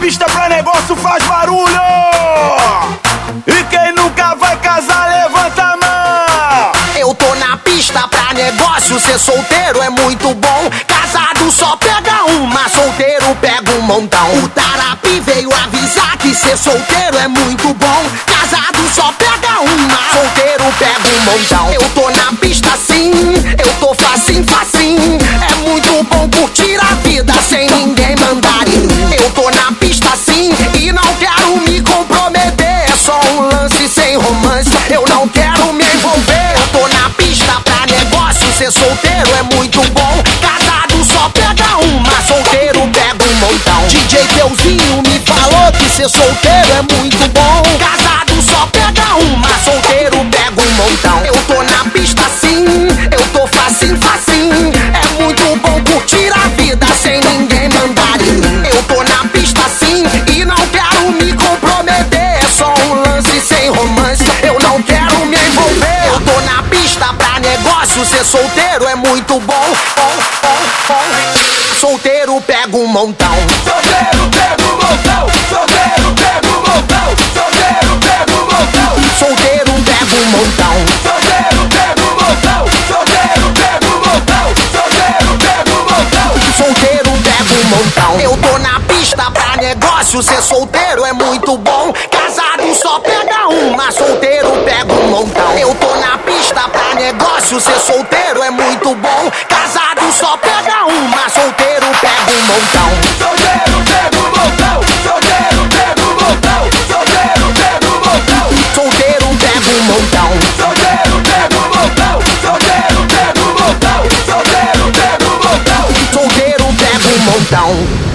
pista pra negócio faz barulho. E quem nunca vai casar, levanta a mão. Eu tô na pista pra negócio, ser solteiro é muito bom. Casado só pega uma, solteiro pega um montão. O Tarapi veio avisar que ser solteiro é muito bom. Casado só pega uma, solteiro pega um montão. Eu tô na pista sim, eu tô facinho, facinho. É muito bom curtir ser solteiro é muito bom. Casado só pega uma, solteiro pega um montão. Eu tô na pista sim, eu tô facinho, facinho. É muito bom curtir a vida sem ninguém mandar em mim. Eu tô na pista sim e não quero me comprometer. É só um lance sem romance, eu não quero me envolver. Eu tô na pista pra negócio, ser solteiro é muito bom. Solteiro pega um montão. Solteiro pega montão. Eu tô na pista pra negócio, ser solteiro é muito bom. Casado só pega uma, solteiro pega um montão. Eu tô na pista pra negócio, ser solteiro é muito bom. Casado só pega uma, solteiro pega um almost down.